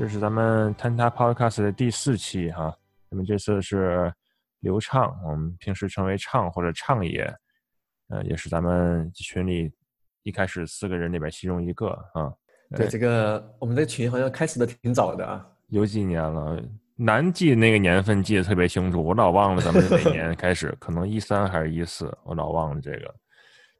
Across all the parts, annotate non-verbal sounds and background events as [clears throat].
这是咱们 Tanta Podcast 的第四期哈，那么这次是刘畅，我们平时称为畅或者畅爷，呃，也是咱们群里一开始四个人里边其中一个啊。对，这个我们这群好像开始的挺早的啊，有几年了，难记那个年份记得特别清楚，我老忘了咱们哪年开始，可能一三还是一四，我老忘了这个。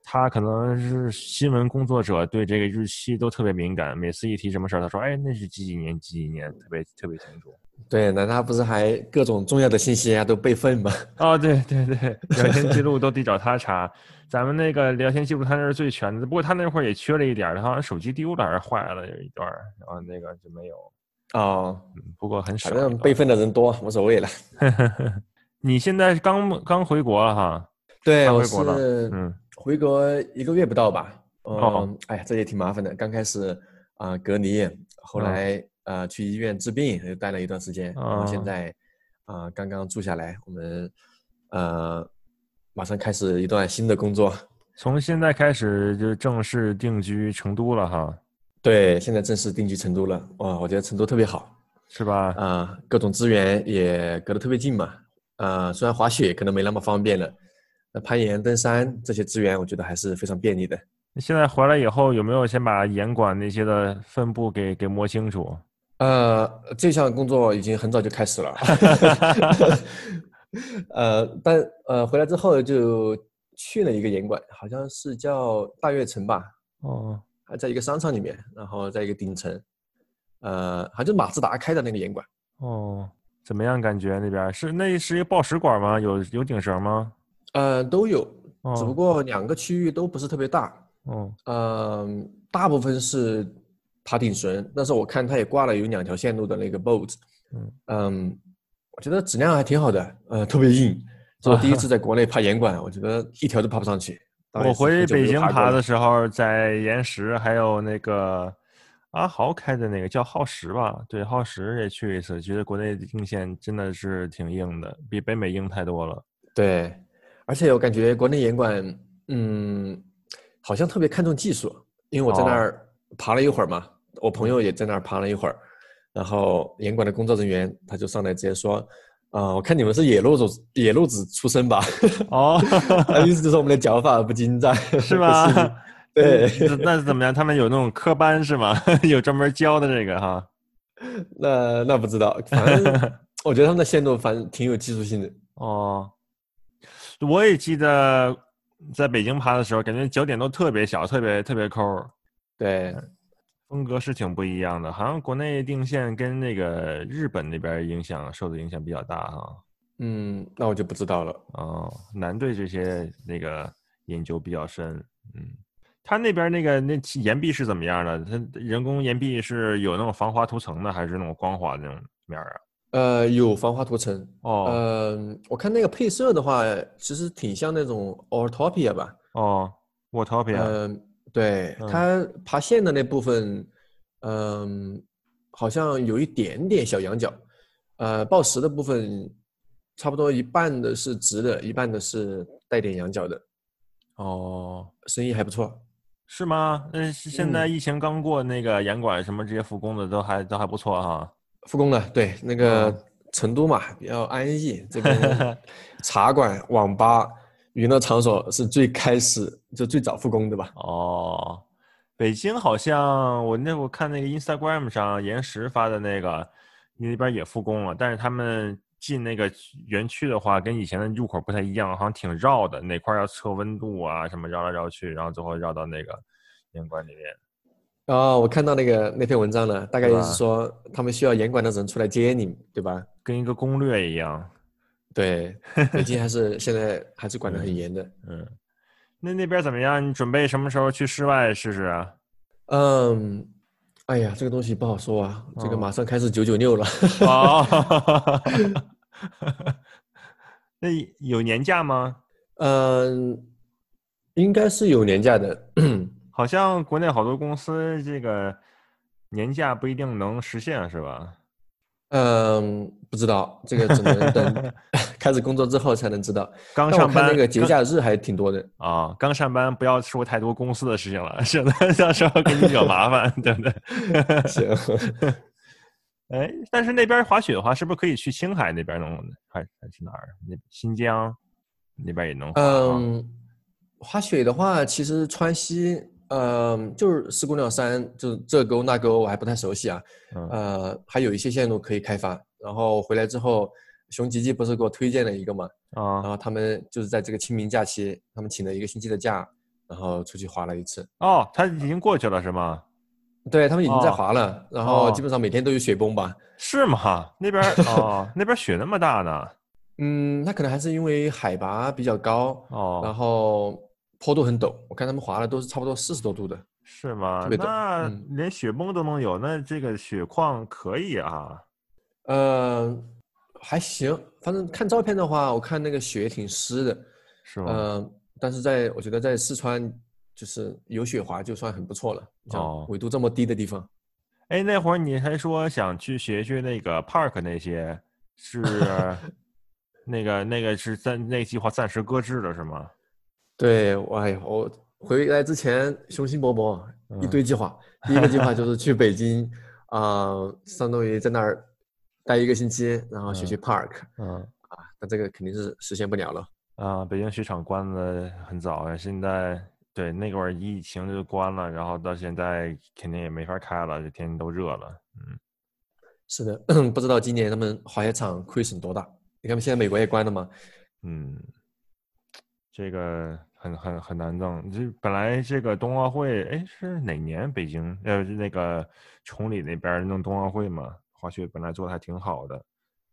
他可能是新闻工作者，对这个日期都特别敏感。每次一提什么事儿，他说：“哎，那是几几年？几几年？”特别特别清楚。对，那他不是还各种重要的信息啊都备份吗？[laughs] 哦，对对对，聊天记录都得找他查。咱们那个聊天记录他那是最全的，不过他那会儿也缺了一点，他好像手机丢了还是坏了有一段，然后那个就没有。哦，不过很少。反正备份的人多，无所谓了。[laughs] 你现在刚刚回国了哈？对，回国了。嗯。回国一个月不到吧？嗯，哎呀，这也挺麻烦的。刚开始啊隔离，后来呃去医院治病，又待了一段时间。然后现在啊刚刚住下来，我们呃马上开始一段新的工作。从现在开始就正式定居成都了哈？对，现在正式定居成都了。哇，我觉得成都特别好，是吧？啊，各种资源也隔得特别近嘛。啊，虽然滑雪可能没那么方便了。那攀岩、登山这些资源，我觉得还是非常便利的。现在回来以后，有没有先把严管那些的分布给给摸清楚？呃，这项工作已经很早就开始了。[laughs] 呃，但呃，回来之后就去了一个严管，好像是叫大悦城吧？哦，还在一个商场里面，然后在一个顶层，呃，好像马自达开的那个严管。哦，怎么样？感觉那边是那是一个报时馆吗？有有顶绳吗？呃，都有，只不过两个区域都不是特别大。哦，嗯，大部分是爬顶绳，但是我看它也挂了有两条线路的那个 boat。嗯，嗯，我觉得质量还挺好的，呃，特别硬。是我第一次在国内爬岩馆，我觉得一条都爬不上去。我回北京爬的时候，在岩石还有那个阿豪开的那个叫耗时吧，对，耗时也去一次，觉得国内的硬线真的是挺硬的，比北美硬太多了。对。而且我感觉国内严管，嗯，好像特别看重技术，因为我在那儿爬了一会儿嘛，我朋友也在那儿爬了一会儿，然后严管的工作人员他就上来直接说，啊，我看你们是野路子野路子出身吧？哦，[laughs] 意思就是我们的脚法不精湛，是吗？[laughs] 对，那是怎么样？他们有那种科班是吗？[laughs] 有专门教的这个哈？那那不知道，反正我觉得他们的线路反正挺有技术性的。哦。我也记得在北京爬的时候，感觉脚点都特别小，特别特别抠。对，风格是挺不一样的。好像国内定线跟那个日本那边影响受的影响比较大哈。嗯，那我就不知道了。哦，南对这些那个研究比较深。嗯，他那边那个那岩壁是怎么样的？他人工岩壁是有那种防滑涂层的，还是那种光滑的那种面啊？呃，有防滑涂层哦。嗯，我看那个配色的话，其实挺像那种 Autopia 吧。哦，Autopia。嗯，对，它爬线的那部分，嗯，好像有一点点小羊角。呃，报时的部分，差不多一半的是直的，一半的是带点羊角的。哦，生意还不错。是吗？那，现在疫情刚过，那个严管什么这些复工的都还都还不错哈。复工了，对，那个成都嘛比较安逸，[laughs] 这边茶馆、网吧、娱乐场所是最开始就最早复工的吧？哦，北京好像我那我看那个 Instagram 上岩石发的那个，那边也复工了，但是他们进那个园区的话，跟以前的入口不太一样，好像挺绕的，哪块要测温度啊什么，绕来绕去，然后最后绕到那个严管里面。哦，我看到那个那篇文章了，大概就是说他们需要严管的人出来接你，对吧？跟一个攻略一样。对，北京还是现在还是管得很严的。[laughs] 嗯，那那边怎么样？你准备什么时候去室外试试啊？嗯，哎呀，这个东西不好说啊。这个马上开始九九六了。[laughs] 哦。[laughs] 那有年假吗？嗯，应该是有年假的。好像国内好多公司这个年假不一定能实现，是吧？嗯，不知道，这个只能等 [laughs] 开始工作之后才能知道。刚上班那个节假日还挺多的啊。刚上班不要说太多公司的事情了，省得到时候给你惹麻烦，对不对？[laughs] 行。[laughs] 哎，但是那边滑雪的话，是不是可以去青海那边弄？还还是哪儿？那新疆那边也能滑？嗯，滑雪的话，其实川西，嗯，就是四姑娘山，就是这沟那沟，我还不太熟悉啊。呃，还有一些线路可以开发。然后回来之后，熊吉吉不是给我推荐了一个嘛？啊。然后他们就是在这个清明假期，他们请了一个星期的假，然后出去滑了一次。哦，他已经过去了是吗？对他们已经在滑了，然后基本上每天都有雪崩吧？是吗？那边 [laughs] 哦，那边雪那么大呢？嗯，那可能还是因为海拔比较高哦，然后坡度很陡。我看他们滑的都是差不多四十多度的，是吗？那连雪崩都能有，那这个雪况可以啊？呃，还行，反正看照片的话，我看那个雪挺湿的，是吗？嗯，但是在我觉得在四川。就是有雪滑就算很不错了，哦纬度这么低的地方。哎，那会儿你还说想去学学那个 park 那些，是 [laughs] 那个那个是暂那计划暂时搁置了是吗？对，哎呀，我回来之前雄心勃勃，一堆计划。第一个计划就是去北京，啊，相当于在那儿待一个星期，然后学学 park。嗯啊，但这个肯定是实现不了了。啊，北京雪场关的很早呀，现在。对，那会儿疫情就关了，然后到现在肯定也没法开了，这天天都热了。嗯，是的，[clears throat] 不知道今年他们滑雪场亏损多大？你看，现在美国也关了吗？嗯，这个很很很难弄。这本来这个冬奥会，哎，是哪年北京呃那个崇礼那边弄冬奥会嘛？滑雪本来做的还挺好的，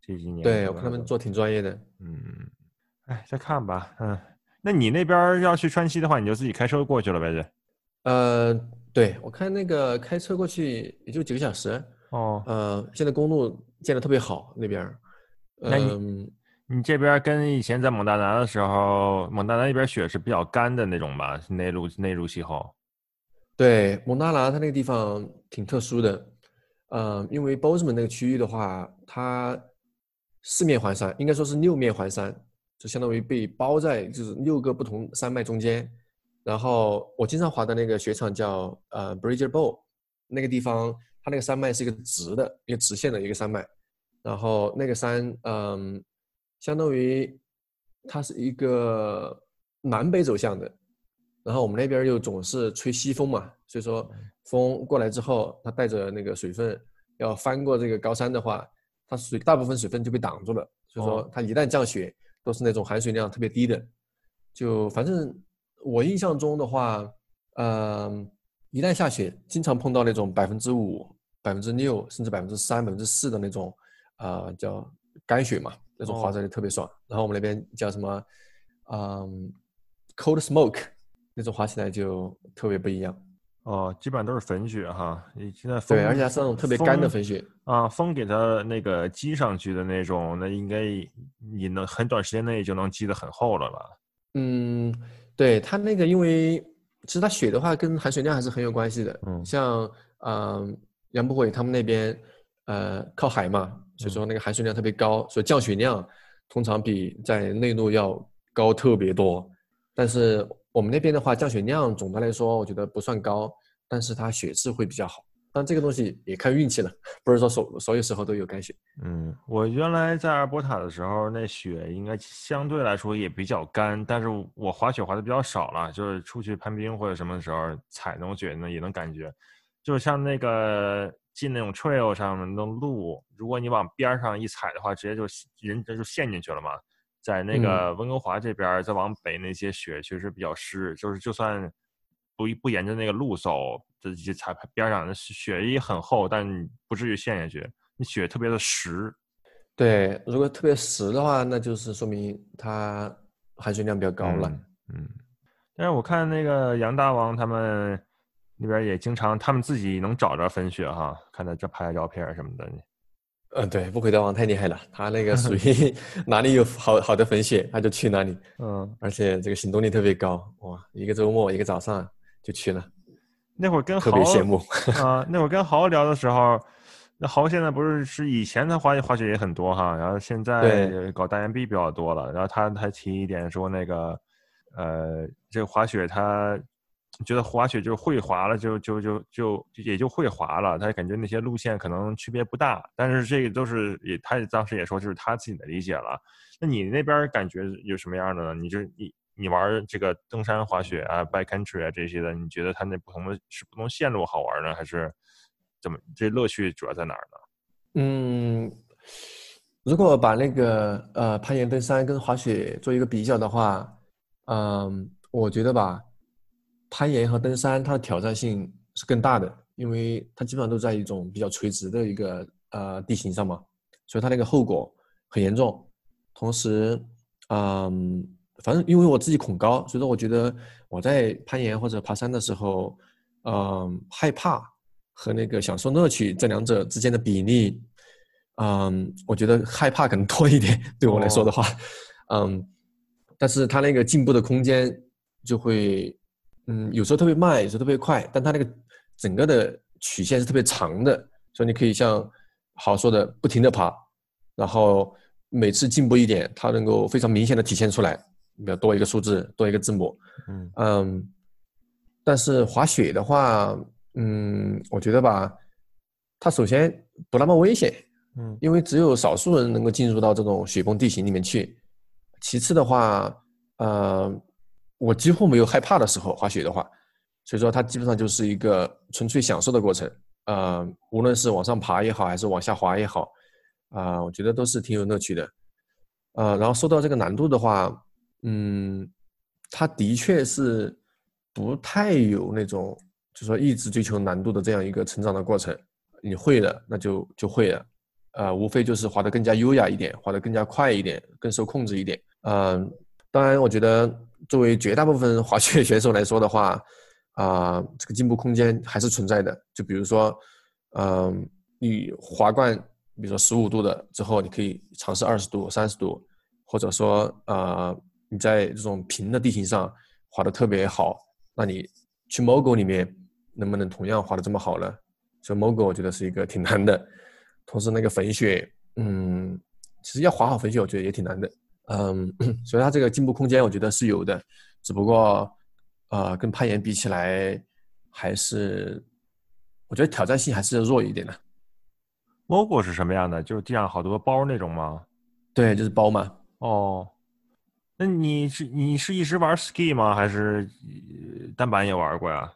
这几年对我看他们做挺专业的。嗯，哎，再看吧，嗯。那你那边要去川西的话，你就自己开车过去了呗？这，呃，对我看那个开车过去也就几个小时哦。呃，现在公路建的特别好那边。那你你这边跟以前在蒙大拿的时候，蒙大拿那边雪是比较干的那种吧？内陆内陆气候。对，蒙大拿它那个地方挺特殊的，呃，因为 Bozeman 那个区域的话，它四面环山，应该说是六面环山。就相当于被包在就是六个不同山脉中间，然后我经常滑的那个雪场叫呃 Bridger Bowl，那个地方它那个山脉是一个直的一个直线的一个山脉，然后那个山嗯，相当于它是一个南北走向的，然后我们那边又总是吹西风嘛，所以说风过来之后，它带着那个水分要翻过这个高山的话，它水大部分水分就被挡住了，所以说它一旦降雪。都是那种含水量特别低的，就反正我印象中的话，嗯，一旦下雪，经常碰到那种百分之五、百分之六，甚至百分之三、百分之四的那种，啊，叫干雪嘛，那种滑着就特别爽。然后我们那边叫什么，嗯，cold smoke，那种滑起来就特别不一样。哦，基本上都是粉雪哈，你现在对，而且是那种特别干的粉雪啊，风给它那个积上去的那种，那应该你能很短时间内就能积得很厚了吧？嗯，对，它那个因为其实它雪的话跟含水量还是很有关系的。嗯，像嗯杨博伟他们那边呃靠海嘛，所以说那个含水量特别高，所以降雪量通常比在内陆要高特别多，但是。我们那边的话，降雪量总的来说，我觉得不算高，但是它雪质会比较好。但这个东西也看运气了，不是说所所有时候都有干雪。嗯，我原来在阿尔伯塔的时候，那雪应该相对来说也比较干，但是我滑雪滑的比较少了，就是出去攀冰或者什么时候踩那种雪呢，也能感觉，就像那个进那种 trail 上面的路，如果你往边上一踩的话，直接就人这就陷进去了嘛。在那个温哥华这边，再往北那些雪确实比较湿，就是就算不不沿着那个路走，这些踩边上的雪也很厚，但不至于陷下去。你雪特别的实。对，如果特别实的话，那就是说明它含水量比较高了。嗯。但是我看那个杨大王他们那边也经常，他们自己能找着粉雪哈，看他这拍的照片什么的。嗯，对，不回大王太厉害了，他那个属 [laughs] 于哪里有好好的粉雪，他就去哪里。嗯，而且这个行动力特别高，哇，一个周末一个早上就去了。那会儿跟特别羡慕啊，那会儿跟豪聊的时候，那豪现在不是是以前他滑滑雪也很多哈，然后现在搞大岩壁比较多了，然后他还提一点说那个，呃，这个滑雪他觉得滑雪就会滑了，就就就就也就会滑了。他感觉那些路线可能区别不大，但是这个都是也他当时也说就是他自己的理解了。那你那边感觉有什么样的呢？你就你你玩这个登山滑雪啊、backcountry 啊这些的，你觉得它那不同的是不同线路好玩呢，还是怎么？这乐趣主要在哪儿呢？嗯，如果把那个呃攀岩、登山跟滑雪做一个比较的话，嗯，我觉得吧。攀岩和登山，它的挑战性是更大的，因为它基本上都在一种比较垂直的一个呃地形上嘛，所以它那个后果很严重。同时，嗯，反正因为我自己恐高，所以说我觉得我在攀岩或者爬山的时候，嗯，害怕和那个享受乐趣这两者之间的比例，嗯，我觉得害怕可能多一点，对我来说的话，嗯，但是它那个进步的空间就会。嗯，有时候特别慢，有时候特别快，但它那个整个的曲线是特别长的，所以你可以像好说的不停的爬，然后每次进步一点，它能够非常明显的体现出来，比如多一个数字，多一个字母，嗯嗯，但是滑雪的话，嗯，我觉得吧，它首先不那么危险，嗯，因为只有少数人能够进入到这种雪崩地形里面去，其次的话，呃。我几乎没有害怕的时候滑雪的话，所以说它基本上就是一个纯粹享受的过程。呃，无论是往上爬也好，还是往下滑也好，啊，我觉得都是挺有乐趣的。呃，然后说到这个难度的话，嗯，它的确是不太有那种，就说一直追求难度的这样一个成长的过程。你会了，那就就会了。呃，无非就是滑得更加优雅一点，滑得更加快一点，更受控制一点。嗯，当然，我觉得。作为绝大部分滑雪 [laughs] 选手来说的话，啊，这个进步空间还是存在的。就比如说，嗯，你滑惯，比如说十五度的之后，你可以尝试二十度、三十度，或者说，呃，你在这种平的地形上滑的特别好，那你去 MOGO 里面能不能同样滑的这么好呢？所以 MOGO 我觉得是一个挺难的。同时，那个粉雪，嗯，其实要滑好粉雪，我觉得也挺难的。嗯，[coughs] 所以它这个进步空间我觉得是有的，只不过，呃，跟攀岩比起来，还是我觉得挑战性还是弱一点的。MOGO 是什么样的？就是地上好多包那种吗？对，就是包嘛。哦，那你是你是一直玩 ski 吗？还是单板也玩过呀？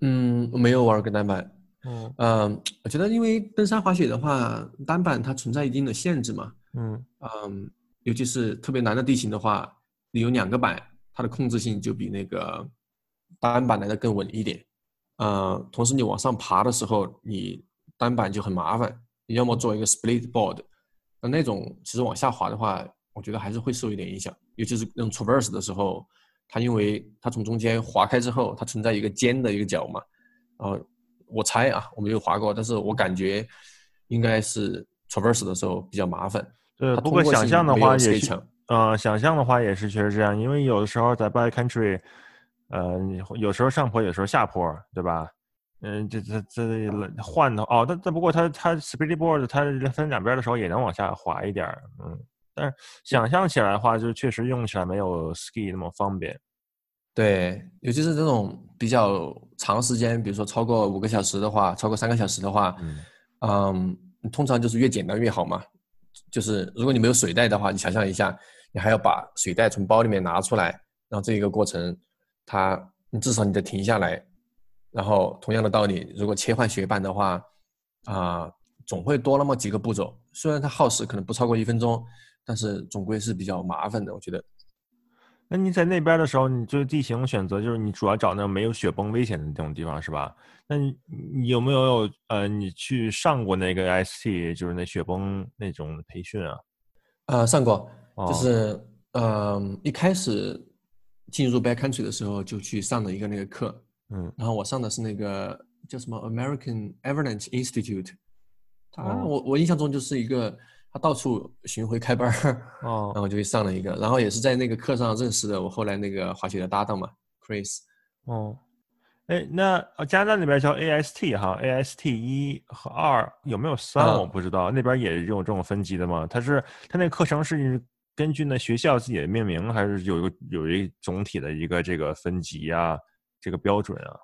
嗯，没有玩过单板。嗯嗯，我觉得因为登山滑雪的话，单板它存在一定的限制嘛。嗯嗯。尤其是特别难的地形的话，你有两个板，它的控制性就比那个单板来的更稳一点。呃，同时你往上爬的时候，你单板就很麻烦，你要么做一个 split board，那那种其实往下滑的话，我觉得还是会受一点影响。尤其是那种 traverse 的时候，它因为它从中间划开之后，它存在一个尖的一个角嘛。呃，我猜啊，我没有滑过，但是我感觉应该是 traverse 的时候比较麻烦。对，不过想象的话也是，呃，想象的话也是确实这样，因为有的时候在 backcountry，呃，有时候上坡，有时候下坡，对吧？嗯，这这这换的哦，但但不过它它 speedboard 它分两边的时候也能往下滑一点，嗯，但是想象起来的话，就确实用起来没有 ski 那么方便。对，尤其是这种比较长时间，比如说超过五个小时的话，超过三个小时的话，嗯，通常就是越简单越好嘛。就是如果你没有水袋的话，你想象一下，你还要把水袋从包里面拿出来，然后这一个过程，它你至少你得停下来，然后同样的道理，如果切换雪板的话，啊，总会多那么几个步骤。虽然它耗时可能不超过一分钟，但是总归是比较麻烦的，我觉得。那你在那边的时候，你就是地形选择，就是你主要找那种没有雪崩危险的那种地方，是吧？那你你有没有呃，你去上过那个 ST，就是那雪崩那种培训啊？呃，上过，就是嗯，一开始进入 backcountry 的时候就去上了一个那个课，嗯，然后我上的是那个叫什么 American Avalanche Institute，他我我印象中就是一个。他到处巡回开班儿，[laughs] 哦，然后就去上了一个，然后也是在那个课上认识的我后来那个滑雪的搭档嘛，Chris。哦，哎，那加拿大那边叫 AST 哈，AST 一和二有没有三？我不知道，那边也有这种分级的吗？它是它那课程是根据那学校自己的命名，还是有一个有一总体的一个这个分级啊？这个标准啊？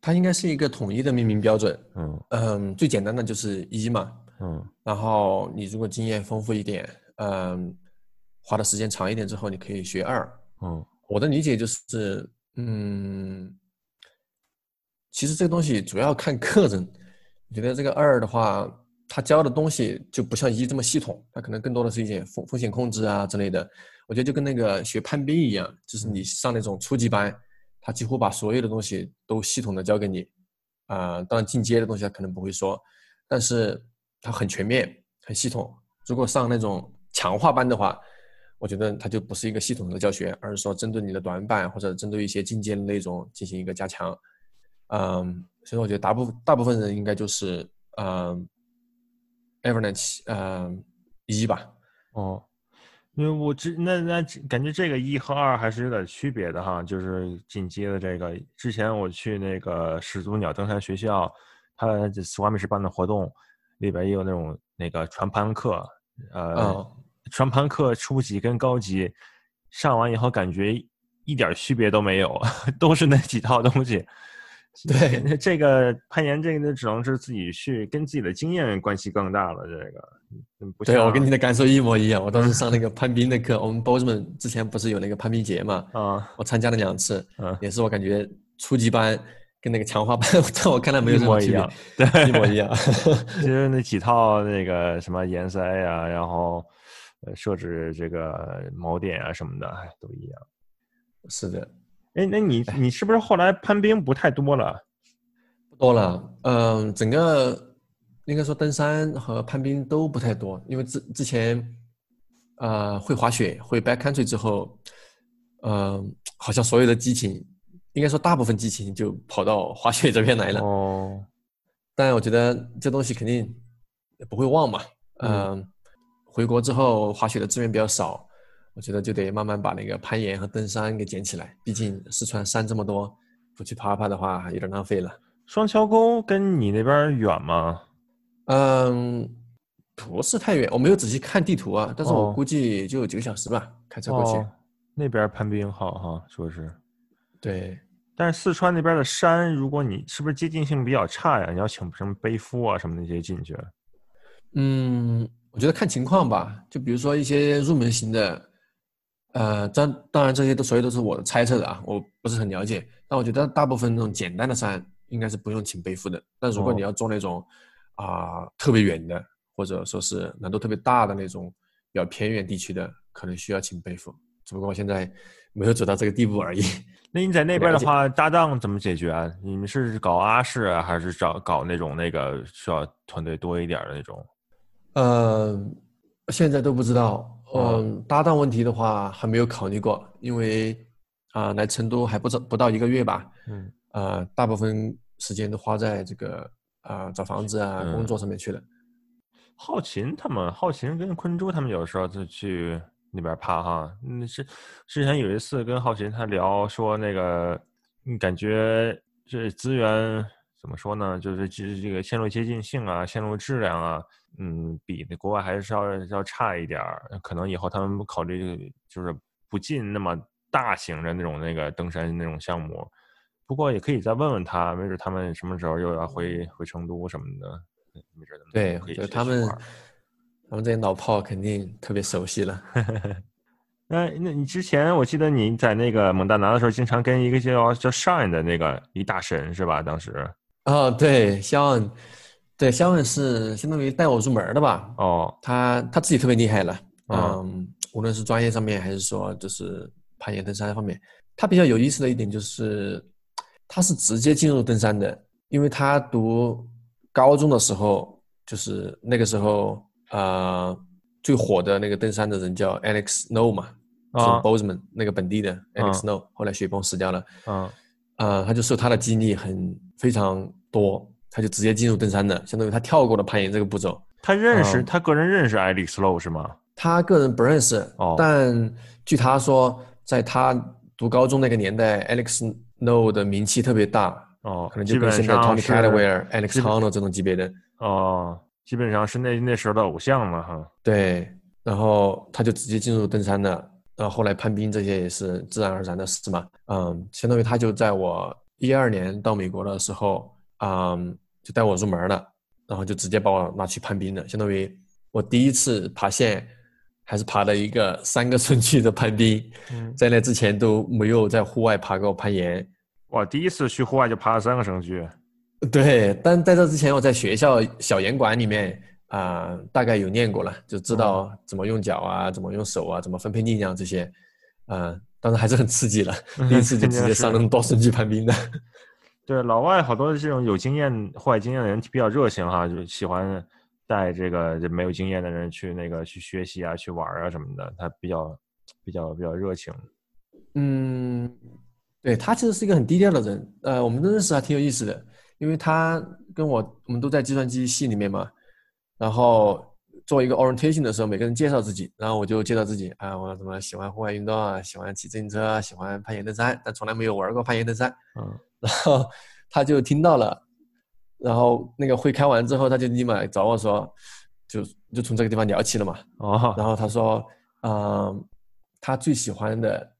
它应该是一个统一的命名标准。嗯嗯，最简单的就是一嘛，嗯然后你如果经验丰富一点，嗯，花的时间长一点之后，你可以学二。嗯我的理解就是，嗯，其实这个东西主要看个人。我觉得这个二的话，他教的东西就不像一这么系统，他可能更多的是一些风风险控制啊之类的。我觉得就跟那个学攀冰一样，就是你上那种初级班，他几乎把所有的东西都系统的教给你。啊、当然进阶的东西他可能不会说，但是它很全面、很系统。如果上那种强化班的话，我觉得它就不是一个系统的教学，而是说针对你的短板或者针对一些进阶的内容进行一个加强。嗯，所以我觉得大部大部分人应该就是嗯 e v e r n e t 嗯一吧。哦，因为我之那那感觉这个一和二还是有点区别的哈，就是进阶的这个。之前我去那个始祖鸟登山学校，它这斯瓦米什办的活动里边也有那种那个传盘课，呃，嗯传盘课初级跟高级上完以后，感觉一点区别都没有，[laughs] 都是那几套东西。[laughs] 对那这个攀岩这个只能是自己去跟自己的经验关系更大了。这个，对，我跟你的感受一模一样。我当时上那个攀冰的课，我们 Bozeman 之前不是有那个攀冰节嘛，啊，我参加了两次，嗯也是我感觉初级班跟那个强化版，[laughs] 在我看来没有一什么区别模一样，，对，一模一样。[laughs] 就是那几套那个什么颜色呀，然后呃设置这个锚点啊什么的，哎，都一样。是的，哎，那你你是不是后来攀冰不太多了？不多了。嗯，整个应该说登山和攀冰都不太多，因为之之前，呃，会滑雪会 backcountry 之后，嗯，好像所有的激情，应该说大部分激情就跑到滑雪这边来了。哦，但我觉得这东西肯定不会忘嘛。嗯，回国之后滑雪的资源比较少，我觉得就得慢慢把那个攀岩和登山给捡起来。毕竟四川山这么多，不去爬爬的话有点浪费了。双桥沟跟你那边远吗？嗯，不是太远，我没有仔细看地图啊，但是我哦估计也就几个小时吧，开车过去。哦，那边攀冰好哈，说是。对，但是四川那边的山，如果你是不是接近性比较差呀？你要请什么背夫啊什么那些进去？嗯，我觉得看情况吧。就比如说一些入门型的，呃，当当然这些都所有都是我的猜测的啊，我不是很了解。但我觉得大部分那种简单的山应该是不用请背夫的。但如果你哦要做那种啊、特别远的，或者说是难度特别大的那种比较偏远地区的，可能需要请背夫。只不过我现在没有走到这个地步而已。那你在那边的话，搭档怎么解决啊？你们是搞阿式啊，还是找搞那种那个需要团队多一点的那种？呃，现在都不知道。哦嗯，搭档问题的话还没有考虑过，因为啊、来成都还不不不到一个月吧。嗯，呃，大部分时间都花在这个啊、找房子啊、嗯工作上面去了。浩琴他们，浩琴跟坤珠他们有时候就去那边怕哈。嗯，是之前有一次跟浩琴他聊说那个，嗯感觉这资源怎么说呢？就是这这个线路接近性啊，线路质量啊，嗯，比那国外还是要要差一点儿。可能以后他们考虑就是不进那么大型的那种那个登山那种项目。不过也可以再问问他，没准他们什么时候又要回回成都什么的，没准他们对，我可以觉得他们去一块儿他们这些老炮肯定特别熟悉了。[laughs] 那那你之前我记得你在那个蒙大拿的时候，经常跟一个叫叫 Shine 的那个一大神是吧？当时哦，对，肖恩，对，肖恩是相当于带我入门的吧？哦他他自己特别厉害了，嗯嗯，无论是专业上面还是说就是攀岩登山方面，他比较有意思的一点就是，他是直接进入登山的，因为他读高中的时候，就是那个时候呃最火的那个登山的人叫 Alex No 嘛，是啊 Bozeman 那个本地的 Alex Snow 后来雪崩死掉了，啊呃，他就受他的激励很非常多，他就直接进入登山的，相当于他跳过了攀岩这个步骤。他认识、嗯他个人认识 Alex Low 是吗？他个人不认识，哦但据他说，在他读高中那个年代，Alex No 的名气特别大，哦，可能就跟现在基本上 Tony Callaway、Alex 基本 Honnold 这种级别的。哦，基本上是那那时候的偶像了哈。对，然后他就直接进入登山了。然后后来攀冰这些也是自然而然的事嘛。嗯，相当于他就在我一二年到美国的时候，嗯，就带我入门了，然后就直接把我拿去攀冰了。相当于我第一次爬线，还是爬了一个三个顺序的攀冰，在那之前都没有在户外爬过攀岩。哇，第一次去户外就爬了三个绳距。[laughs] 对，但在这之前我在学校小严管里面啊，大概有练过了，就知道怎么用脚啊，怎么用手啊，怎么分配力量这些，呃，当然还是很刺激的，[laughs] 第一次就直接上那种多绳去攀冰的。[laughs] 对，老外好多这种有经验、户外经验的人比较热情哈，就喜欢带这个没有经验的人去那个去学习啊、去玩啊什么的，他比较比较比较热情。嗯，对他其实是一个很低调的人，呃，我们的认识还挺有意思的。因为他跟我，我们都在计算机系里面嘛，然后做一个 orientation 的时候，每个人介绍自己，然后我就介绍自己啊，我怎么喜欢户外运动啊，喜欢骑自行车啊，喜欢攀岩登山，但从来没有玩过攀岩登山。嗯，然后他就听到了，然后那个会开完之后，他就立马找我说，就就从这个地方聊起了嘛。哦，然后他说，嗯，他最喜欢的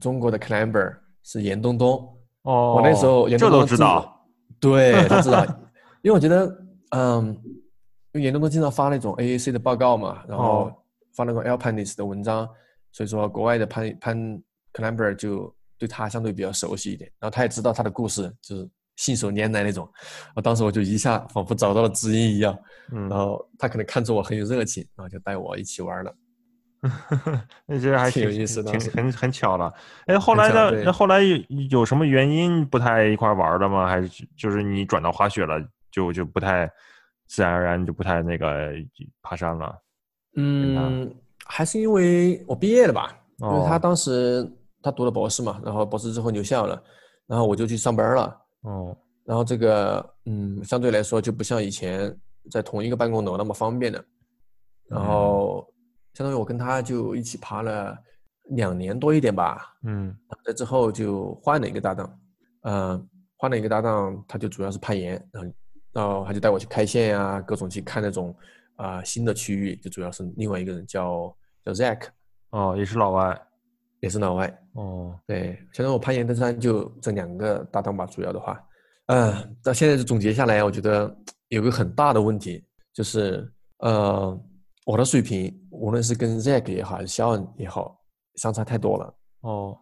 中国的 climber 是严冬冬。哦，我那时候这都知道。对，[laughs] 他知道，因为我觉得，嗯，因为严冬冬经常发那种 AAC 的报告嘛，然后发那种 Alpinist 的文章，所以说国外的潘潘 climber 就对他相对比较熟悉一点，然后他也知道他的故事，就是信手拈来那种。我当时我就一下仿佛找到了知音一样，然后他可能看出我很有热情，然后就带我一起玩了。[laughs] 那其实还挺有意思的，挺很很巧了。哎，后来呢？那后来有有什么原因不太一块玩了吗？还是就是你转到滑雪了，就就不太自然而然就不太那个爬山了？嗯，还是因为我毕业了吧？因为他当时他读了博士嘛，然后博士之后留校了，然后我就去上班了。哦，然后这个嗯，相对来说就不像以前在同一个办公楼那么方便的，然后。相当于我跟他就一起爬了两年多一点吧，嗯，在之后就换了一个搭档，嗯，换了一个搭档，他就主要是攀岩，然后，然后他就带我去开线呀，各种去看那种啊新的区域，就主要是另外一个人叫叫 Zack，哦，也是老外，也是老外，哦，对，相当于我攀岩登山就这两个搭档吧，主要的话，嗯，到现在就总结下来，我觉得有个很大的问题就是，呃。我的水平，无论是跟 Zack 也好，还是肖恩也好，相差太多了哦。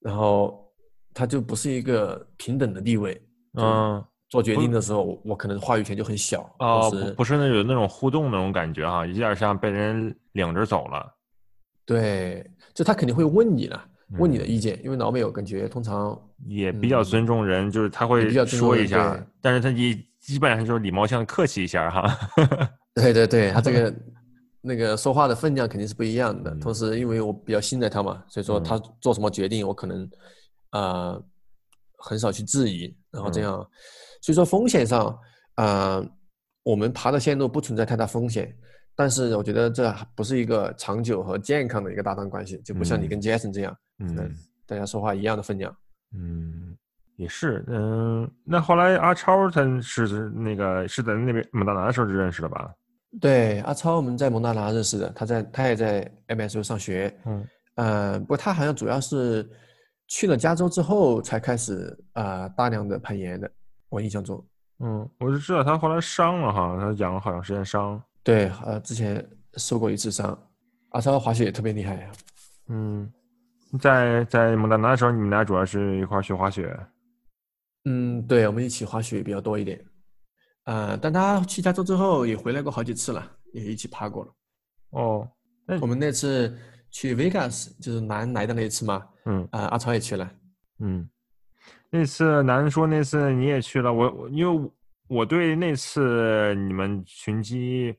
然后他就不是一个平等的地位，嗯，做决定的时候，我可能话语权就很小哦，不是那有那种互动那种感觉哈，有点像被人领着走了。对，就他肯定会问你了，问你的意见，因为老美我感觉通常也比较尊重人，就是他会说一下，但是他也基本上就是礼貌性客气一下哈。[laughs] 对对对，他这个。那个说话的分量肯定是不一样的。同时，因为我比较信赖他嘛，所以说他做什么决定，我可能啊很少去质疑。然后这样，所以说风险上啊，我们爬的线路不存在太大风险。但是我觉得这不是一个长久和健康的一个搭档关系，就不像你跟杰森这样，嗯，大家说话一样的分量。嗯，也是。嗯，那后来阿超他是那个是在那边蒙大拿的时候就认识的吧？对阿超，我们在蒙大拿认识的，他在他也在 MSU 上学，嗯，呃，不过他好像主要是去了加州之后才开始啊大量的攀岩的，我印象中，嗯，我就知道他后来伤了哈，他养了好长时间伤，对，呃，之前受过一次伤，阿超滑雪也特别厉害呀，嗯，在在蒙大拿的时候，你们俩主要是一块学滑雪，嗯，对，我们一起滑雪比较多一点。呃，但他去加州之后也回来过好几次了，也一起爬过了。哦，我们那次去 Vegas 就是南来的那一次嘛，嗯，啊，阿超也去了，嗯，那次南说那次你也去了，我我因为我对那次你们群机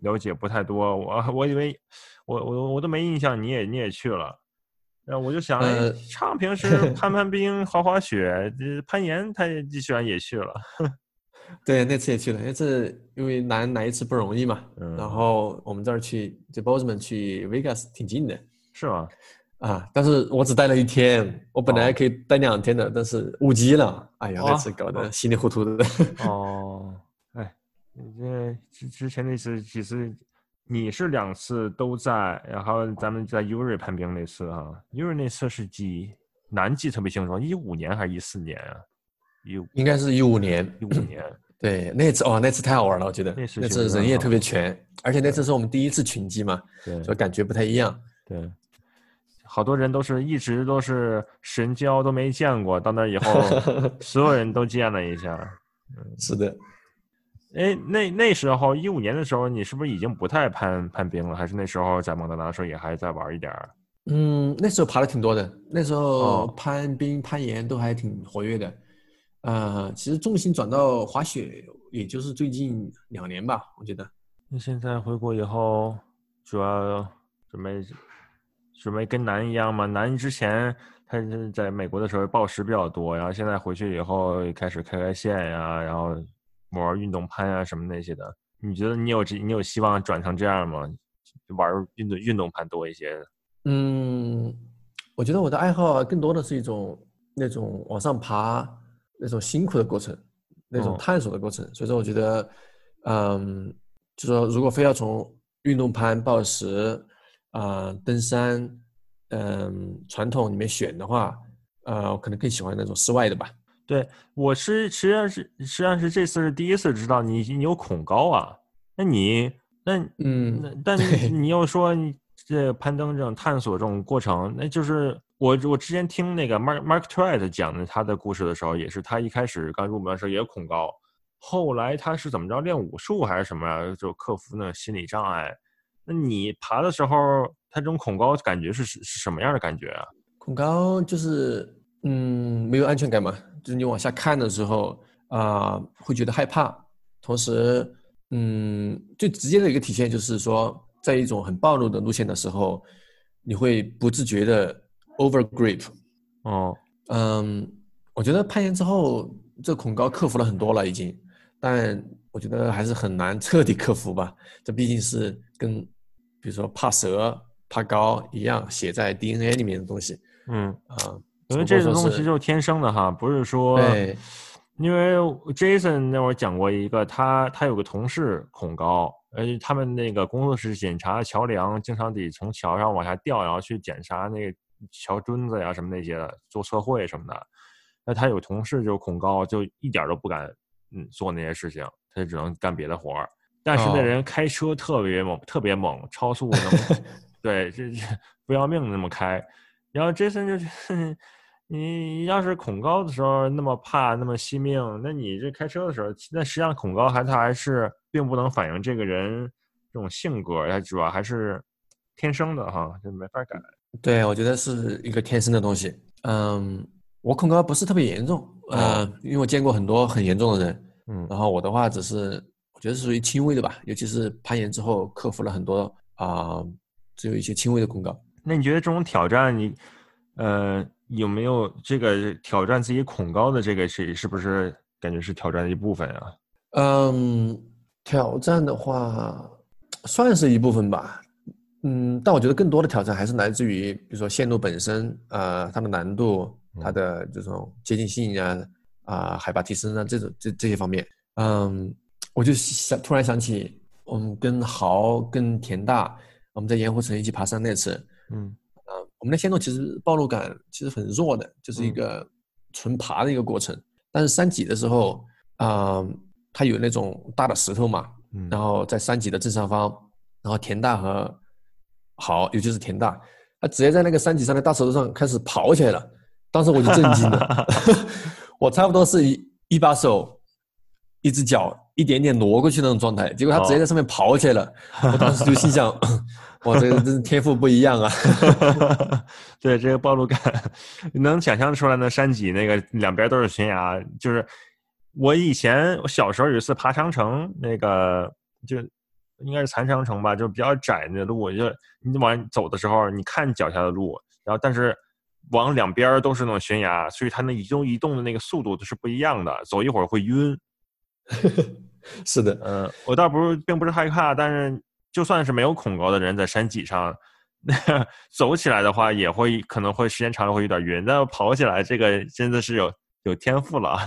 了解不太多，我我以为我我我都没印象，你也你也去了，然后我就想，畅平时 [laughs] 攀攀冰、滑滑雪、攀岩，他也居然也去了。对，那次也去了。那次因为来来一次不容易嘛，然后我们这儿去，就 Bozeman 去 Vegas 挺近的，是吗？啊，但是我只待了一天，我本来可以待两天的，但是误机了。哎呀，那次搞得稀里糊涂的。[laughs] 哦，哎，这之之前那次其实你是两次都在，然后咱们在 URI 攀冰那次哈，URI 那次是几难记特别清楚，一五年还是一四年啊？一应该是一五年，一五年。对，那次哦，那次太好玩了，我觉得那次那次人也特别全，而且那次是我们第一次群机嘛，对，所以感觉不太一样。对，好多人都是一直都是神交都没见过，到那以后 [laughs] 所有人都见了一下。嗯，是的。哎，那那时候一五年的时候，你是不是已经不太攀攀冰了？还是那时候在蒙德纳的时候也还在玩一点儿？嗯，那时候爬的挺多的，那时候攀冰、攀岩都还挺活跃的。呃，其实重心转到滑雪，也就是最近两年吧，我觉得。那现在回国以后，主要准备准备跟南一样吗？南之前他在美国的时候暴食比较多，然后现在回去以后开始开开线呀，然后玩运动攀啊什么那些的。你觉得你有这你有希望转成这样吗？玩运动运动攀多一些？嗯，我觉得我的爱好更多的是一种那种往上爬。那种辛苦的过程，那种探索的过程，所以说我觉得，嗯，就说如果非要从运动攀、暴食、啊登山，嗯，传统里面选的话，呃，我可能更喜欢那种室外的吧。对，我是实际上是实际上是这次是第一次知道你你有恐高啊，那你那嗯，但你又说你这攀登这种探索这种过程，那就是。我我之前听那个 Mark Mark Twain 讲的他的故事的时候，也是他一开始刚入门的时候也恐高，后来他是怎么着练武术还是什么呀？就克服那心理障碍。那你爬的时候，他这种恐高感觉是是是什么样的感觉啊？恐高就是嗯没有安全感嘛，就是你往下看的时候啊会觉得害怕，同时嗯最直接的一个体现就是说，在一种很暴露的路线的时候，你会不自觉的。Over grip，哦，嗯，我觉得攀岩之后，这恐高克服了很多了已经，但我觉得还是很难彻底克服吧。这毕竟是跟，比如说怕蛇、怕高一样，写在 DNA 里面的东西。嗯啊，因为这个东西就是天生的哈，不是说，因为 Jason 那会儿讲过一个，他他有个同事恐高，而且他们那个工作室检查桥梁，经常得从桥上往下掉，然后去检查那个。桥墩子呀，什么那些的，做测绘什么的。那他有同事就恐高，就一点都不敢嗯做那些事情，他就只能干别的活儿。但是那人开车特别猛，特别猛，超速能，[laughs] 对，这这不要命那么开。然后 Jason 就是，[laughs] 你要是恐高的时候那么怕，那么惜命，那你这开车的时候，那实际上恐高还他还是并不能反映这个人这种性格，他主要还是天生的哈，就没法改。对，我觉得是一个天生的东西。嗯，我恐高不是特别严重，呃，因为我见过很多很严重的人。嗯，然后我的话只是，我觉得是属于轻微的吧，尤其是攀岩之后克服了很多啊，只有一些轻微的恐高。那你觉得这种挑战，你呃有没有这个挑战自己恐高的这个是是不是感觉是挑战的一部分啊？嗯，挑战的话算是一部分吧。嗯，但我觉得更多的挑战还是来自于，比如说线路本身，呃，它的难度，它的这种接近性啊，啊，海拔提升啊，这种这这些方面。嗯，我就想突然想起，我们跟豪、跟田大，我们在盐湖城一起爬山那次，嗯，啊，我们的线路其实暴露感其实很弱的，就是一个纯爬的一个过程。但是山脊的时候，啊，它有那种大的石头嘛，然后在山脊的正上方，然后田大和好，尤其是田大，他直接在那个山脊上的大石头上开始跑起来了。当时我就震惊了，[laughs] 我差不多是一一把手，一只脚一点点挪过去那种状态，结果他直接在上面跑起来了。我当时就心想，[laughs] 哇，这个真是天赋不一样啊！[laughs] 对这个暴露感，能想象出来那山脊那个两边都是悬崖，就是我以前我小时候有一次爬长城，那个就。应该是残长城吧，就比较窄那路，就你往走的时候，你看脚下的路，然后但是往两边都是那种悬崖，所以它那移动移动的那个速度都是不一样的，走一会儿会晕。[laughs] 是的，嗯，我倒不是并不是害怕，但是就算是没有恐高的人，在山脊上那 [laughs] 走起来的话，也会可能会时间长了会有点晕，但跑起来这个真的是有有天赋了。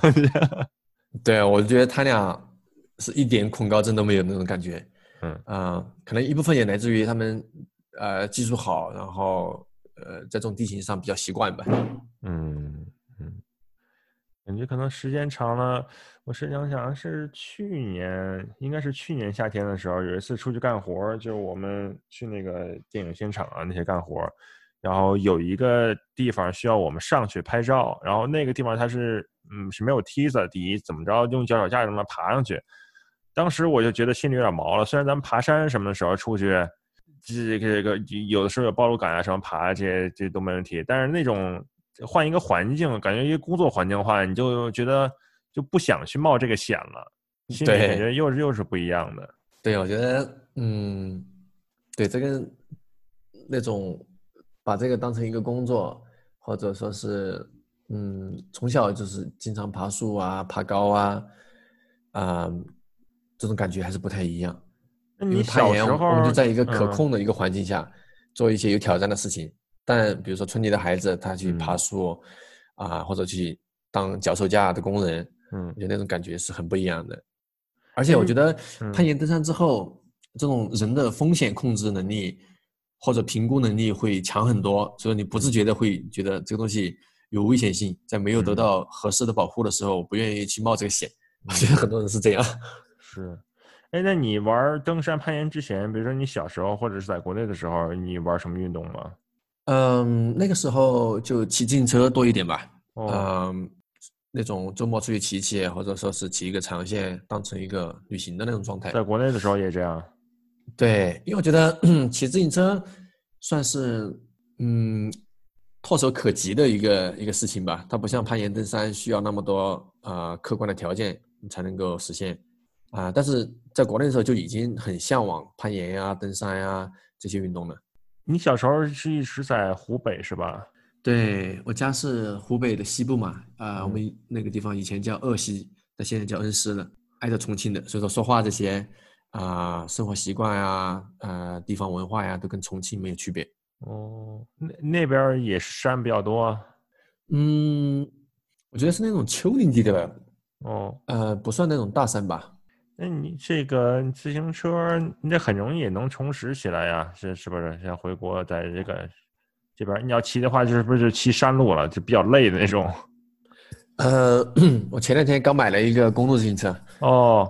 [laughs] 对，我觉得他俩是一点恐高症都没有那种感觉。嗯啊、可能一部分也来自于他们呃技术好，然后呃在这种地形上比较习惯吧。嗯嗯，感觉可能时间长了，我是想想是去年，应该是去年夏天的时候，有一次出去干活，就是我们去那个电影现场啊那些干活，然后有一个地方需要我们上去拍照，然后那个地方它是嗯是没有梯子，第一怎么着用脚手架什么爬上去，当时我就觉得心里有点毛了，虽然咱们爬山什么的时候出去。这个这个有的时候有暴露感啊，什么爬这些这都没问题，但是那种换一个环境，感觉一个工作环境的话，你就觉得就不想去冒这个险了，心里对感觉又是又是不一样的。对，我觉得，嗯，对，这跟那种把这个当成一个工作，或者说是，嗯，从小就是经常爬树啊、爬高啊，啊、这种感觉还是不太一样。那因为攀岩，我们就在一个可嗯控的一个环境下，做一些有挑战的事情。但比如说村里的孩子，他去爬嗯树，啊，或者去当脚手架的工人，嗯我觉得那种感觉是很不一样的。而且我觉得嗯攀岩登山之后，这种人的风险控制能力或者评估能力会强很多，所以你不自觉的会觉得这个东西有危险性，在没有得嗯到合适的保护的时候，不愿意去冒这个险。[laughs] 我觉得很多人是这样。是，哎，那你玩登山攀岩之前，比如说你小时候或者是在国内的时候，你玩什么运动吗？嗯，那个时候就骑自行车多一点吧。哦，嗯，那种周末出去骑骑，或者说是骑一个长线，当成一个旅行的那种状态。在国内的时候也这样。对，因为我觉得 [clears throat] 骑自行车算是嗯唾手可及的一个一个事情吧，它不像攀岩、登山需要那么多呃客观的条件你才能够实现啊、但是在国内的时候就已经很向往攀岩呀、登山呀这些运动了。你小时候是一直在湖北是吧？对我家是湖北的西部嘛，啊、我嗯们那个地方以前叫鄂西，那现在叫恩施了，挨着重庆的，所以说说话这些啊、生活习惯呀、呃，地方文化呀，都跟重庆没有区别。哦，那那边也是山比较多啊。嗯，我觉得是那种丘陵地的，哦，呃，不算那种大山吧。那你这个自行车，你这很容易也能重拾起来呀，是是不是？像回国在这个这边，你要骑的话，就是不是就骑山路了，就比较累的那种。呃，[coughs] 我前两天刚买了一个公路自行车，哦，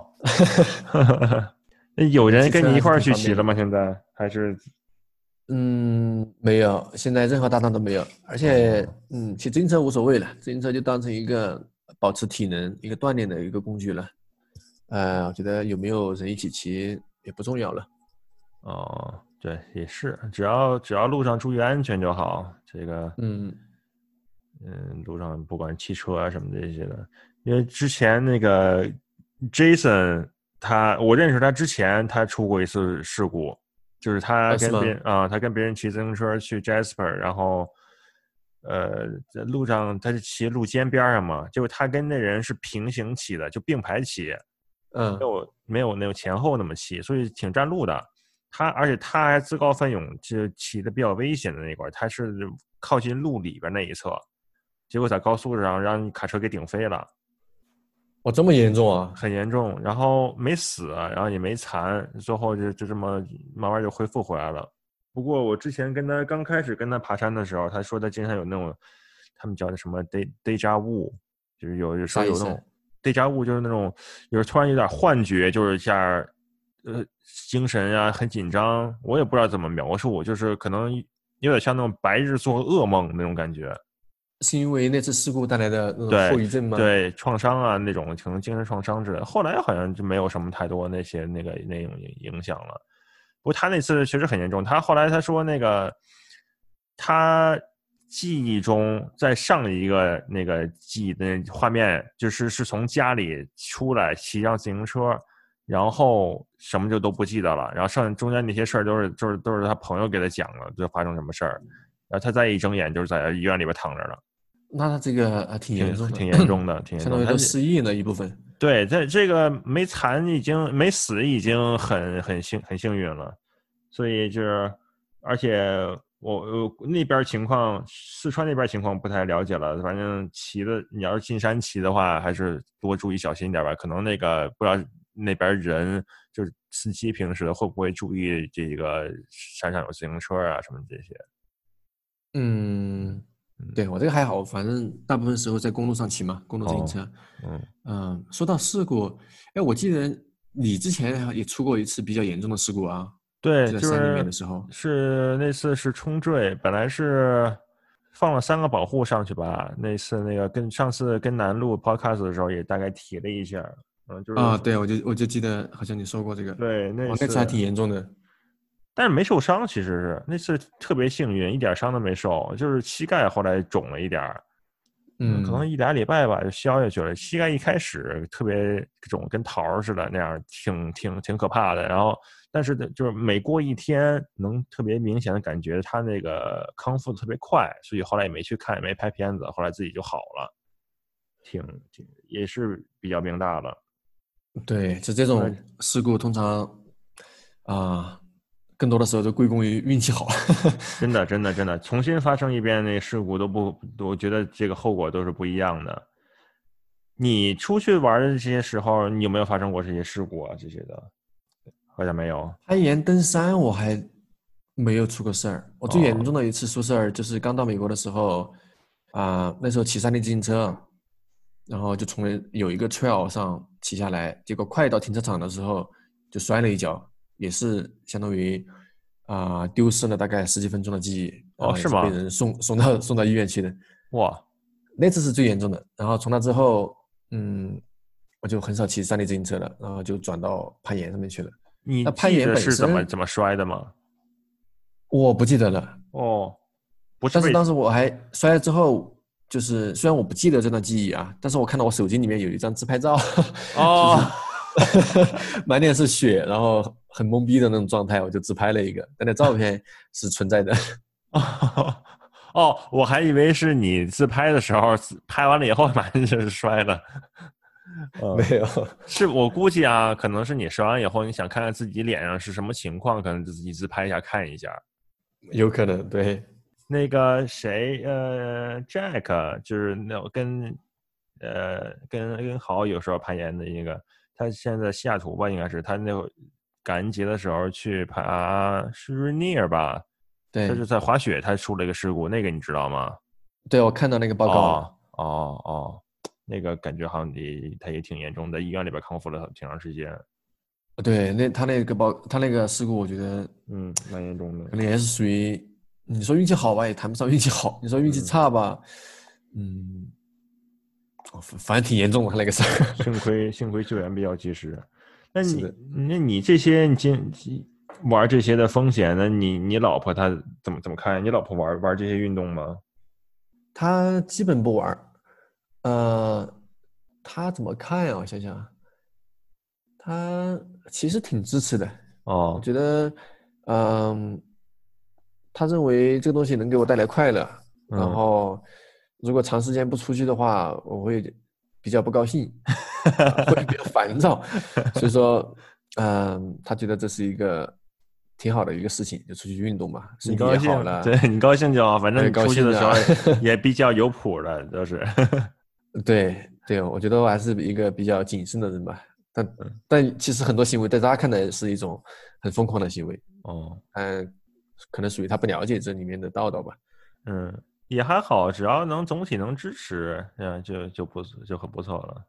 [laughs] 那有人跟你一块儿去骑了吗？现在还是嗯，没有，现在任何搭档都没有，而且，嗯，骑自行车无所谓了，自行车就当成一个保持体能、一个锻炼的一个工具了。呃，我觉得有没有人一起骑也不重要了。哦，对，也是，只要只要路上注意安全就好。这个，嗯嗯，路上不管汽车啊什么这些的，因为之前那个 Jason 他，我认识他之前，他出过一次事故，就是他跟别人啊，他跟别人骑自行车去 Jasper，然后呃，在路上他是骑路肩边上嘛，结果他跟那人是平行骑的，就并排骑，嗯没有没有那种前后那么骑，所以挺占路的。他而且他还自告奋勇，就骑的比较危险的那块儿，他是靠近路里边那一侧，结果在高速上让卡车给顶飞了，哦，这么严重啊？很严重。然后没死，然后也没残，最后就就这么慢慢就恢复回来了。不过我之前跟他刚开始跟他爬山的时候，他说他经常有那种，他们叫的什么 day deja vu，就是有有时候啥有那种 deja vu，就是那种有时候突然有点幻觉，就是一下呃精神啊很紧张，我也不知道怎么描述，就是可能有点像那种白日做噩梦那种感觉。是因为那次事故带来的后遗症吗？，对创伤啊那种，可能精神创伤之类的。后来好像就没有什么太多那些那个那种影影响了。不过他那次确实很严重，他后来他说那个他记忆中在上一个那个记忆的画面，就是是从家里出来骑上自行车，然后什么就都不记得了，然后上中间那些事儿都是就是都是他朋友给他讲了，就发生什么事儿，然后他再一睁眼就是在医院里边躺着了。那他这个还挺严重的，挺严重的，[laughs] 挺严重的。失忆了一部分。对，这这个没残已经没死已经很很幸很幸运了，所以就是，而且我我那边情况，四川那边情况不太了解了，反正骑的你要是进山骑的话，还是多注意小心一点吧。可能那个不知道那边人就是司机平时会不会注意这个山上有自行车啊什么这些？嗯，对我这个还好，反正大部分时候在公路上骑嘛，公路自行车。嗯嗯，说到事故，哎，我记得你之前也出过一次比较严重的事故啊。对，就是的时候。是那次是冲坠，本来是放了三个保护上去吧。那次那个跟上次跟南路 podcast 的时候也大概提了一下，嗯，就是啊，对，我就我就记得好像你说过这个。对，那哦，那次还挺严重的。但是没受伤，其实是那次特别幸运，一点伤都没受，就是膝盖后来肿了一点儿，嗯，可能一俩礼拜吧就消下去了。膝盖一开始特别肿，跟桃儿似的那样，挺挺挺可怕的。然后，但是就是每过一天，能特别明显的感觉他那个康复的特别快，所以后来也没去看，也没拍片子，后来自己就好了，挺挺也是比较命大了。对，就这种事故通常啊、更多的时候都归功于运气好。[laughs] 真的，真的，真的，重新发生一遍那个事故都不，我觉得这个后果都是不一样的。你出去玩的这些时候，你有没有发生过这些事故啊？这些的，好像没有。攀岩、登山我还没有出过事儿。我最哦严重的一次出事儿就是刚到美国的时候，啊、那时候骑山地自行车，然后就从有一个 trail 上骑下来，结果快到停车场的时候就摔了一跤，也是相当于啊、丢失了大概十几分钟的记忆。哦是吗被人送 [laughs] 送到送到医院去的。哇，那次是最严重的。然后从那之后，嗯，我就很少骑山地自行车了，然后就转到攀岩上面去了。你那攀岩本得是怎么怎么摔的吗？我不记得了，哦，不是但是当时我还摔了之后，就是虽然我不记得这段记忆啊，但是我看到我手机里面有一张自拍照，哦，[laughs] [laughs] 满脸是血，然后很懵逼的那种状态，我就自拍了一个，但那照片是存在的。[laughs] 哦，我还以为是你自拍的时候拍完了以后马上就是摔了。呃没有，是我估计啊，可能是你摔完以后，你想看看自己脸上是什么情况，可能就自己自拍一下看一下。有可能对，那个谁，呃，Jack，就是那跟呃跟跟豪有时候攀岩的一个，他现在西雅图吧，应该是他那会感恩节的时候去爬是 Rainier 吧，对他是在滑雪，他出了一个事故，那个你知道吗？对，我看到那个报告了。哦哦哦，那个感觉好像也他也挺严重的，医院里边康复了挺长时间，对，那他那个报，他那个事故，我觉得嗯，蛮严重的可。能也是属于你说运气好吧，也谈不上运气好；你说运气差吧，嗯，哦反反正挺严重的他那个事儿。幸亏幸亏救援比较及时。那你那你这些你今玩这些的风险，那你你老婆她怎么怎么看？你老婆玩玩这些运动吗？她基本不玩，呃，她怎么看呀？我想想，她其实挺支持的哦。我哦，觉得，嗯，他认为这个东西能给我带来快乐，然嗯后如果长时间不出去的话，我会比较不高兴，啊会比较烦躁。所以说，嗯，他觉得这是一个挺好的一个事情，就出去运动嘛，身体你高兴也好了。对你高兴就好，反正对你出去的时候 [laughs] 也比较有谱的，都是。[laughs] 对对，我觉得我还是一个比较谨慎的人吧。但嗯但其实很多行为在他看来是一种很疯狂的行为，哦，嗯，可能属于他不了解这里面的道道吧。嗯，也还好，只要能总体能支持，嗯，就就不就很不错了。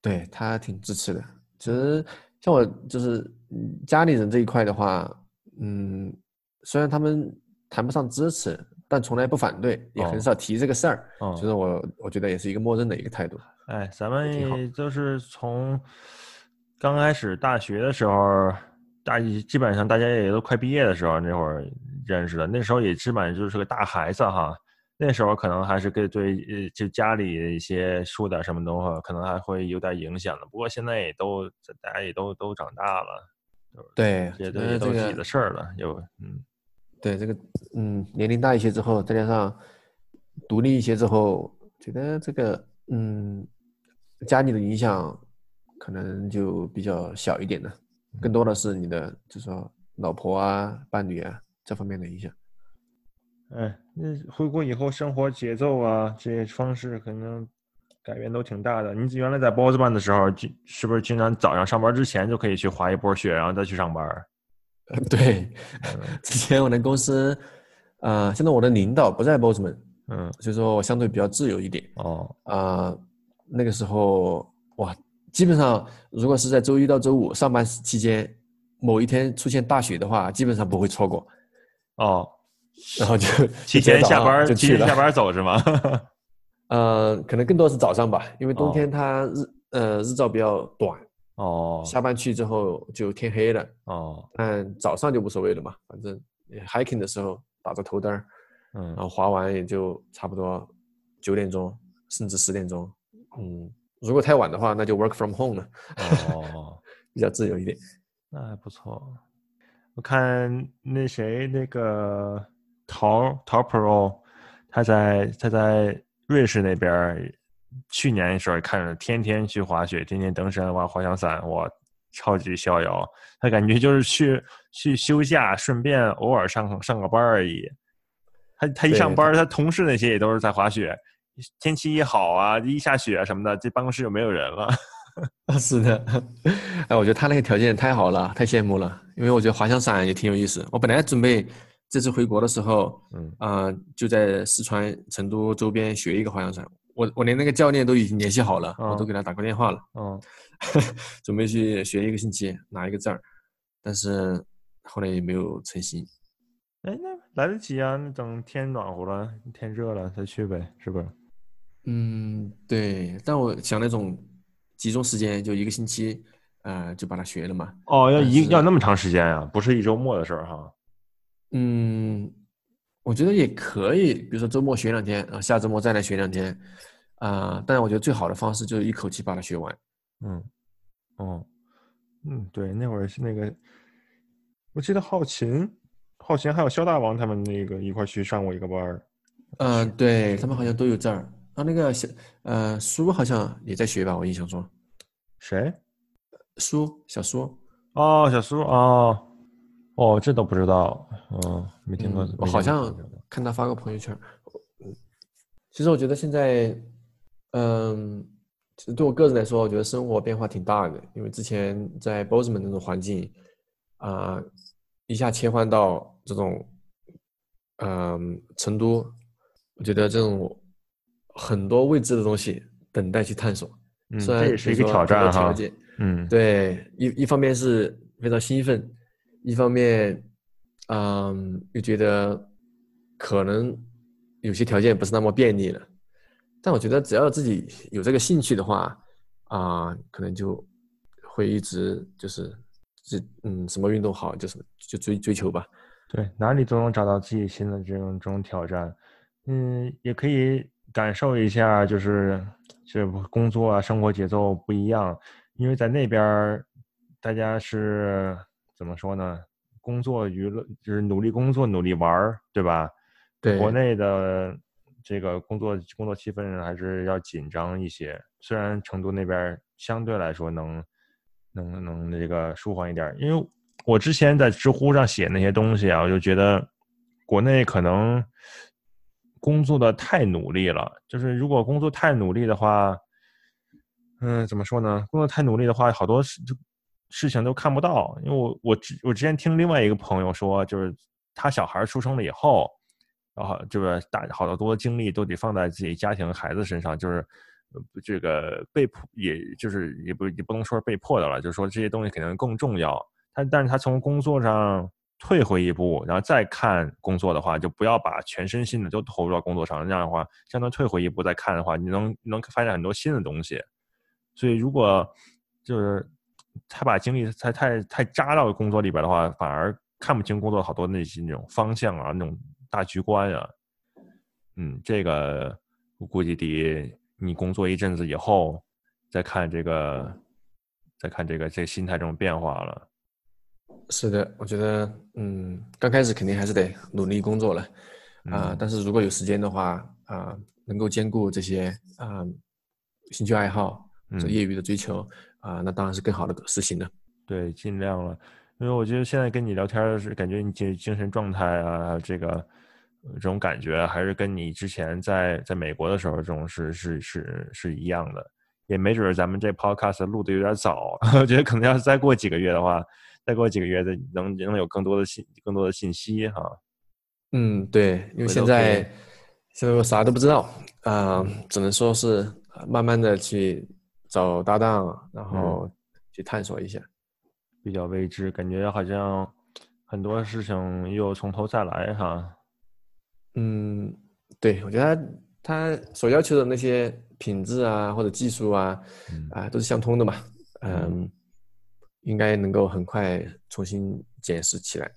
对他挺支持的。其实像我就是嗯家里人这一块的话，嗯，虽然他们谈不上支持，但从来不反对，也哦很少提这个事儿。哦就是我我觉得也是一个默认的一个态度。哎，咱们也就是从刚开始大学的时候，大一基本上大家也都快毕业的时候，那会儿认识的。那时候也基本上就是个大孩子哈。那时候可能还是跟对呃，就家里一些说点什么东西，可能还会有点影响的。不过现在也都大家也都都长大了，对，也都得这个是自己的事儿了。有嗯对这个，嗯，年龄大一些之后，再加上独立一些之后，觉得这个，嗯，家里的影响可能就比较小一点了，更多的是你的，就是说老婆啊、伴侣啊这方面的影响。哎，那回国以后生活节奏啊这些方式可能改变都挺大的。你原来在 Bossman 的时候，是不是经常早上上班之前就可以去滑一波雪，然后再去上班？[laughs] 对，[laughs] 之前我的公司，啊，现在我的领导不在 Bozeman，嗯，所以说我相对比较自由一点。哦，啊，那个时候哇，基本上如果是在周一到周五上班期间，某一天出现大雪的话，基本上不会错过。哦，然后就提前下班就去了。下班走是吗？[laughs] 呃，可能更多是早上吧，因为冬天它日呃日照比较短。哦，下班去之后就天黑了。哦，但早上就无所谓了嘛，反正 hiking 的时候打着头灯儿，嗯，然后滑完也就差不多九点钟，甚至十点钟。嗯，如果太晚的话，那就 work from home 了。哦，[laughs] 比较自由一点，那还不错。我看那谁那个陶陶 pro，他在他在瑞士那边。去年的时候看着天天去滑雪，天天登山、玩滑翔伞，哇，超级逍遥。他感觉就是去去休假，顺便偶尔上上个班而已。他他一上班，他同事那些也都是在滑雪。天气一好啊，一下雪什么的，这办公室就没有人了。[laughs] 是的，[laughs] 哎，我觉得他那个条件太好了，太羡慕了。因为我觉得滑翔伞也挺有意思。我本来准备这次回国的时候，嗯啊，就在四川成都周边学一个滑翔伞。我我连那个教练都已经联系好了，我都给他打过电话了。嗯，[laughs] 准备去学一个星期，拿一个证儿，但是后来也没有成型。哎，那来得及啊！那等天暖和了，天热了再去呗，是不是？嗯，对。但我想那种集中时间，就一个星期，呃，就把它学了嘛。哦，要一要那么长时间啊？不是一周末的事儿哈。嗯。我觉得也可以，比如说周末学两天，啊，下周末再来学两天，啊，但是我觉得最好的方式就是一口气把它学完。嗯，哦，嗯，对，那会儿是那个，我记得浩琴、浩琴还有肖大王他们那个一块去上过一个班儿。嗯，对他们好像都有证儿。啊，那个小呃苏好像也在学吧，我印象中。谁？苏小苏。哦，小苏哦。哦，这都不知道，嗯，没听过。我好像看他发过朋友圈。嗯，其实我觉得现在，嗯，其实对我个人来说，我觉得生活变化挺大的。因为之前在 Bozeman 那种环境，啊，一下切换到这种，嗯，成都，我觉得这种很多未知的东西等待去探索。嗯，这也是一个挑战哈。嗯，对，一一方面是非常兴奋。一方面，嗯，又觉得可能有些条件不是那么便利了，但我觉得只要自己有这个兴趣的话，啊，可能就会一直就是这嗯，什么运动好就是就追追求吧。对，哪里都能找到自己新的这种这种挑战，嗯，也可以感受一下，就是这工作啊，生活节奏不一样，因为在那边大家是。怎么说呢？工作娱乐就是努力工作，努力玩儿，对吧？对。国内的这个工作工作气氛还是要紧张一些。虽然成都那边相对来说能能能这个舒缓一点，因为我之前在知乎上写那些东西啊，我就觉得国内可能工作的太努力了。就是如果工作太努力的话，嗯，怎么说呢？工作太努力的话，好多事就。事情都看不到，因为我我之我之前听另外一个朋友说，就是他小孩出生了以后，然后就是大好多精力都得放在自己家庭孩子身上，就是这个被迫，也就是也不也不能说是被迫的了，就是说这些东西肯定更重要。他但是他从工作上退回一步，然后再看工作的话，就不要把全身心的都投入到工作上，这样的话，相当退回一步再看的话，你能能发现很多新的东西。所以如果就是。他把精力太太太扎到工作里边的话，反而看不清工作好多那些那种方向啊，那种大局观啊。嗯，这个我估计得你工作一阵子以后再看这个，再看这个这心态这种变化了。是的，我觉得嗯，刚开始肯定还是得努力工作了啊。但是如果有时间的话啊，能够兼顾这些啊兴趣爱好、这业余的追求。啊，那当然是更好的事情了。对，尽量了，因为我觉得现在跟你聊天是感觉你精精神状态啊，这个，这种感觉，还是跟你之前在在美国的时候这种是是是是一样的。也没准咱们这 podcast 录的有点早，[laughs] 我觉得可能要是再过几个月的话，再过几个月的能能有更多的信更多的信息哈。嗯，对，因为现在现在我啥都不知道啊，只能说是慢慢的去找搭档，然后去探索一下，比较未知，感觉好像很多事情又从头再来哈。嗯，对，我觉得他他所要求的那些。品质啊，或者技术啊，啊，都是相通的嘛。嗯，应该能够很快重新检视起来。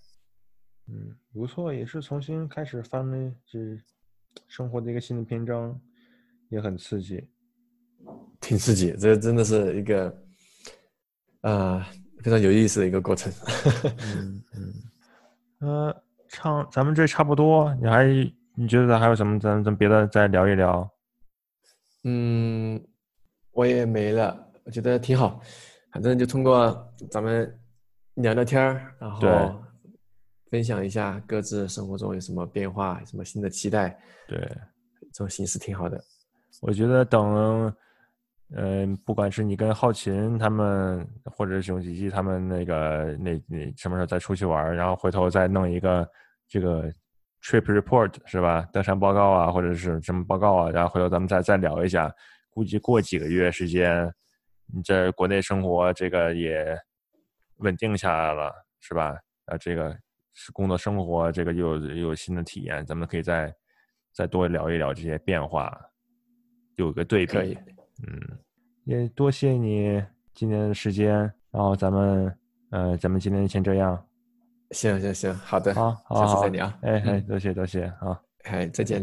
嗯，不错，也是重新开始翻了这生活的一个新的篇章，也很刺激，挺刺激。这真的是一个啊非常有意思的一个过程。[laughs] 嗯嗯，呃，唱咱们这差不多，你还你觉得还有什么？咱咱别的再聊一聊。嗯，我也没了，我觉得挺好。反正就通过咱们聊聊天儿，然后分享一下各自生活中有什么变化，什么新的期待。对，这种形式挺好的。我觉得等，嗯，不管是你跟浩琴他们，或者是熊吉吉他们那个那那什么时候再出去玩，然后回头再弄一个这个。Trip report 是吧？登山报告啊，或者是什么报告啊？然后回头咱们再再聊一下。估计过几个月时间，你在国内生活这个也稳定下来了，是吧？啊，这个是工作生活，这个又又有新的体验，咱们可以再再多聊一聊这些变化，有个对比。嗯，也多谢你今天的时间，然后咱们，呃，咱们今天先这样。行行行，好的，好，下次再聊。哎哎，多谢多谢，好，哎，再见。